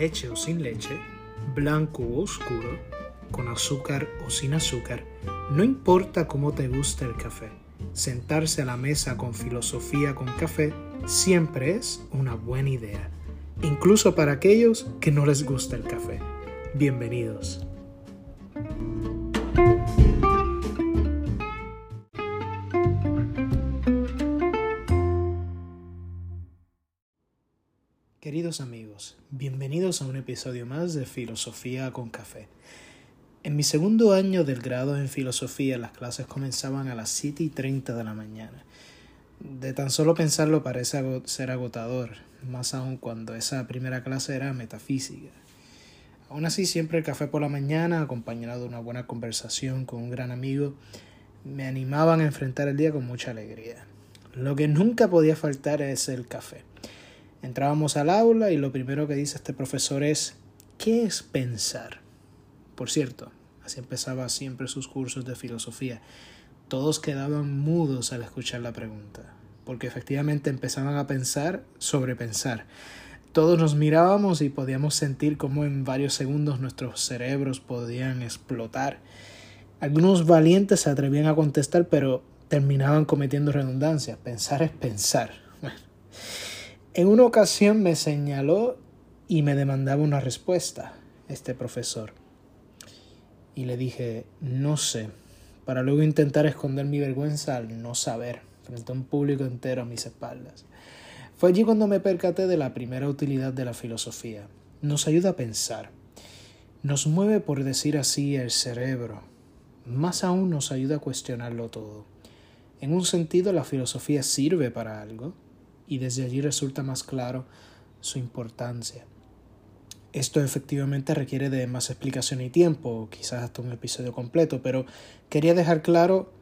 leche o sin leche, blanco o oscuro, con azúcar o sin azúcar, no importa cómo te gusta el café, sentarse a la mesa con filosofía con café siempre es una buena idea, incluso para aquellos que no les gusta el café. Bienvenidos. Queridos amigos, bienvenidos a un episodio más de Filosofía con Café. En mi segundo año del grado en filosofía las clases comenzaban a las 7 y 30 de la mañana. De tan solo pensarlo parece ser agotador, más aún cuando esa primera clase era metafísica. Aún así, siempre el café por la mañana, acompañado de una buena conversación con un gran amigo, me animaban a enfrentar el día con mucha alegría. Lo que nunca podía faltar es el café. Entrábamos al aula y lo primero que dice este profesor es ¿qué es pensar? Por cierto, así empezaba siempre sus cursos de filosofía. Todos quedaban mudos al escuchar la pregunta, porque efectivamente empezaban a pensar sobre pensar. Todos nos mirábamos y podíamos sentir cómo en varios segundos nuestros cerebros podían explotar. Algunos valientes se atrevían a contestar, pero terminaban cometiendo redundancias. Pensar es pensar. Bueno, en una ocasión me señaló y me demandaba una respuesta, este profesor. Y le dije, no sé, para luego intentar esconder mi vergüenza al no saber, frente a un público entero a mis espaldas. Fue allí cuando me percaté de la primera utilidad de la filosofía. Nos ayuda a pensar. Nos mueve, por decir así, el cerebro. Más aún nos ayuda a cuestionarlo todo. En un sentido, la filosofía sirve para algo, y desde allí resulta más claro su importancia. Esto efectivamente requiere de más explicación y tiempo, quizás hasta un episodio completo, pero quería dejar claro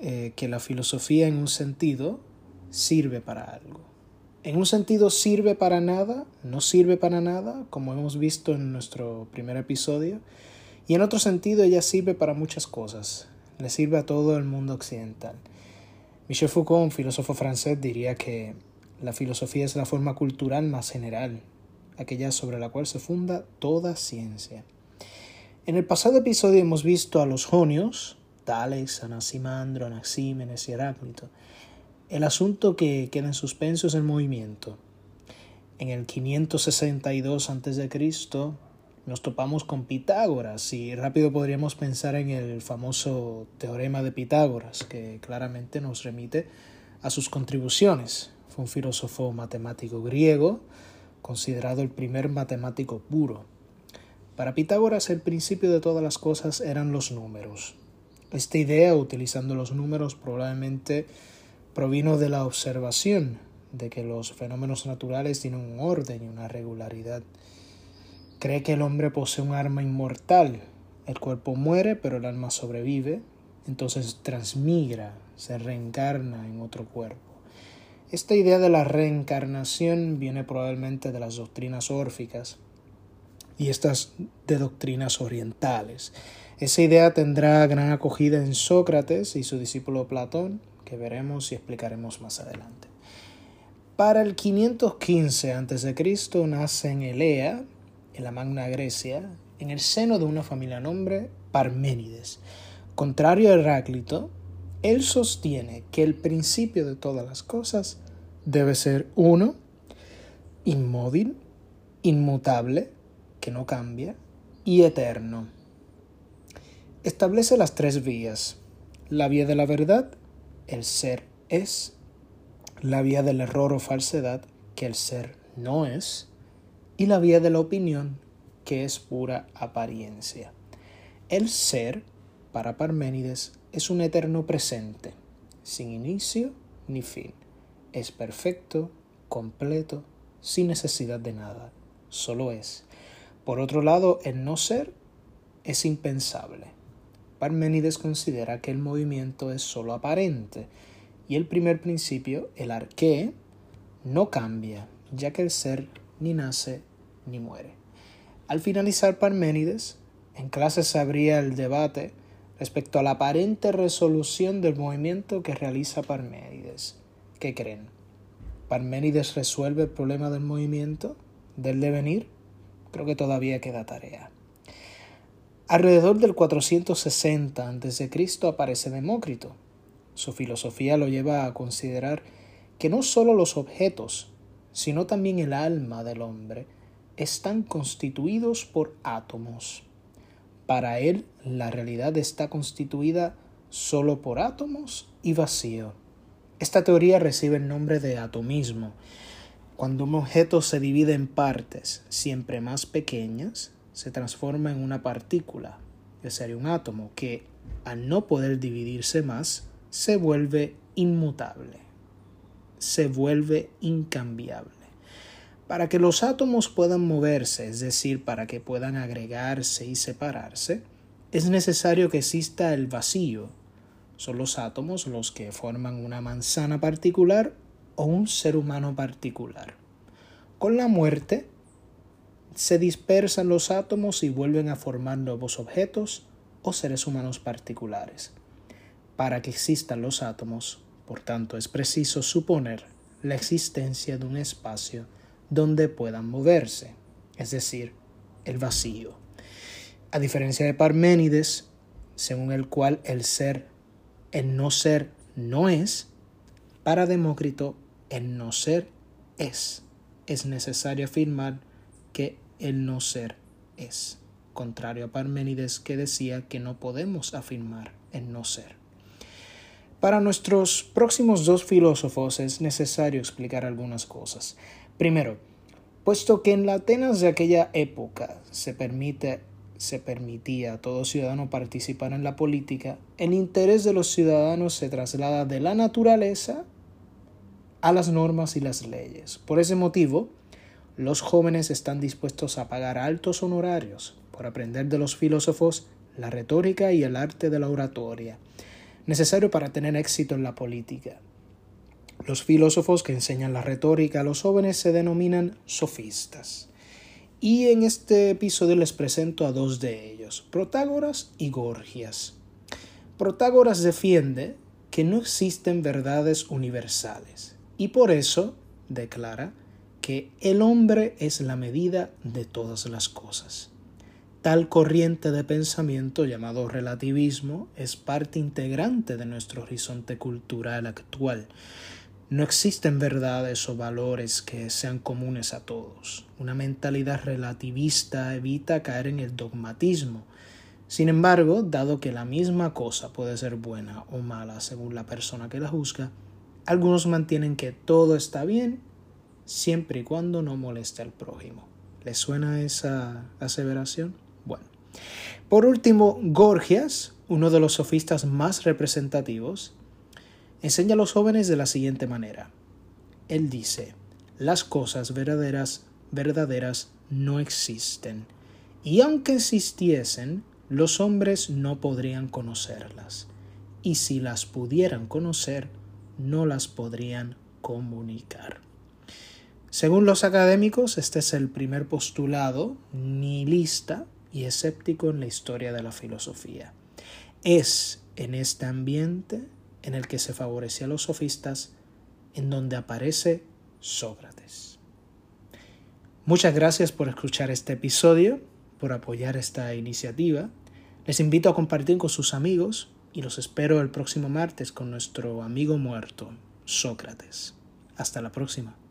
eh, que la filosofía en un sentido sirve para algo. En un sentido sirve para nada, no sirve para nada, como hemos visto en nuestro primer episodio, y en otro sentido ella sirve para muchas cosas, le sirve a todo el mundo occidental. Michel Foucault, filósofo francés, diría que la filosofía es la forma cultural más general, aquella sobre la cual se funda toda ciencia. En el pasado episodio hemos visto a los jonios, Tales, Anaximandro, Anaxímenes y Heráclito. El asunto que queda en suspenso es el movimiento. En el 562 a.C. nos topamos con Pitágoras y rápido podríamos pensar en el famoso teorema de Pitágoras, que claramente nos remite a sus contribuciones. Fue un filósofo matemático griego, considerado el primer matemático puro. Para Pitágoras el principio de todas las cosas eran los números. Esta idea, utilizando los números, probablemente provino de la observación de que los fenómenos naturales tienen un orden y una regularidad. Cree que el hombre posee un arma inmortal. El cuerpo muere, pero el alma sobrevive, entonces transmigra, se reencarna en otro cuerpo. Esta idea de la reencarnación viene probablemente de las doctrinas órficas y estas de doctrinas orientales. Esa idea tendrá gran acogida en Sócrates y su discípulo Platón, que veremos y explicaremos más adelante. Para el 515 a.C. nace en Elea, en la Magna Grecia, en el seno de una familia nombre Parménides. Contrario a Heráclito, él sostiene que el principio de todas las cosas debe ser uno, inmóvil, inmutable, que no cambia, y eterno. Establece las tres vías. La vía de la verdad, el ser es. La vía del error o falsedad, que el ser no es. Y la vía de la opinión, que es pura apariencia. El ser, para Parménides, es un eterno presente, sin inicio ni fin. Es perfecto, completo, sin necesidad de nada, solo es. Por otro lado, el no ser es impensable. Parménides considera que el movimiento es solo aparente y el primer principio, el arqué, no cambia, ya que el ser ni nace ni muere. Al finalizar Parménides, en clase se abría el debate respecto a la aparente resolución del movimiento que realiza Parménides. ¿Qué creen? ¿Parménides resuelve el problema del movimiento, del devenir? creo que todavía queda tarea. Alrededor del 460 a.C. aparece Demócrito. Su filosofía lo lleva a considerar que no solo los objetos, sino también el alma del hombre están constituidos por átomos. Para él, la realidad está constituida solo por átomos y vacío. Esta teoría recibe el nombre de atomismo. Cuando un objeto se divide en partes siempre más pequeñas, se transforma en una partícula, que sería un átomo, que al no poder dividirse más, se vuelve inmutable, se vuelve incambiable. Para que los átomos puedan moverse, es decir, para que puedan agregarse y separarse, es necesario que exista el vacío. Son los átomos los que forman una manzana particular o un ser humano particular. Con la muerte, se dispersan los átomos y vuelven a formar nuevos objetos o seres humanos particulares. Para que existan los átomos, por tanto, es preciso suponer la existencia de un espacio donde puedan moverse, es decir, el vacío. A diferencia de Parménides, según el cual el ser, el no ser, no es, para Demócrito, el no ser es. Es necesario afirmar que el no ser es, contrario a Parménides que decía que no podemos afirmar el no ser. Para nuestros próximos dos filósofos es necesario explicar algunas cosas. Primero, puesto que en la Atenas de aquella época se permite se permitía a todo ciudadano participar en la política, el interés de los ciudadanos se traslada de la naturaleza a las normas y las leyes. Por ese motivo, los jóvenes están dispuestos a pagar altos honorarios por aprender de los filósofos la retórica y el arte de la oratoria, necesario para tener éxito en la política. Los filósofos que enseñan la retórica a los jóvenes se denominan sofistas. Y en este episodio les presento a dos de ellos, Protágoras y Gorgias. Protágoras defiende que no existen verdades universales y por eso declara que el hombre es la medida de todas las cosas. Tal corriente de pensamiento llamado relativismo es parte integrante de nuestro horizonte cultural actual. No existen verdades o valores que sean comunes a todos. Una mentalidad relativista evita caer en el dogmatismo. Sin embargo, dado que la misma cosa puede ser buena o mala según la persona que la juzga, algunos mantienen que todo está bien siempre y cuando no moleste al prójimo. ¿Les suena esa aseveración? Por último, Gorgias, uno de los sofistas más representativos, enseña a los jóvenes de la siguiente manera. Él dice, las cosas verdaderas, verdaderas no existen, y aunque existiesen, los hombres no podrían conocerlas, y si las pudieran conocer, no las podrían comunicar. Según los académicos, este es el primer postulado nihilista y escéptico en la historia de la filosofía. Es en este ambiente en el que se favorece a los sofistas en donde aparece Sócrates. Muchas gracias por escuchar este episodio, por apoyar esta iniciativa. Les invito a compartir con sus amigos y los espero el próximo martes con nuestro amigo muerto, Sócrates. Hasta la próxima.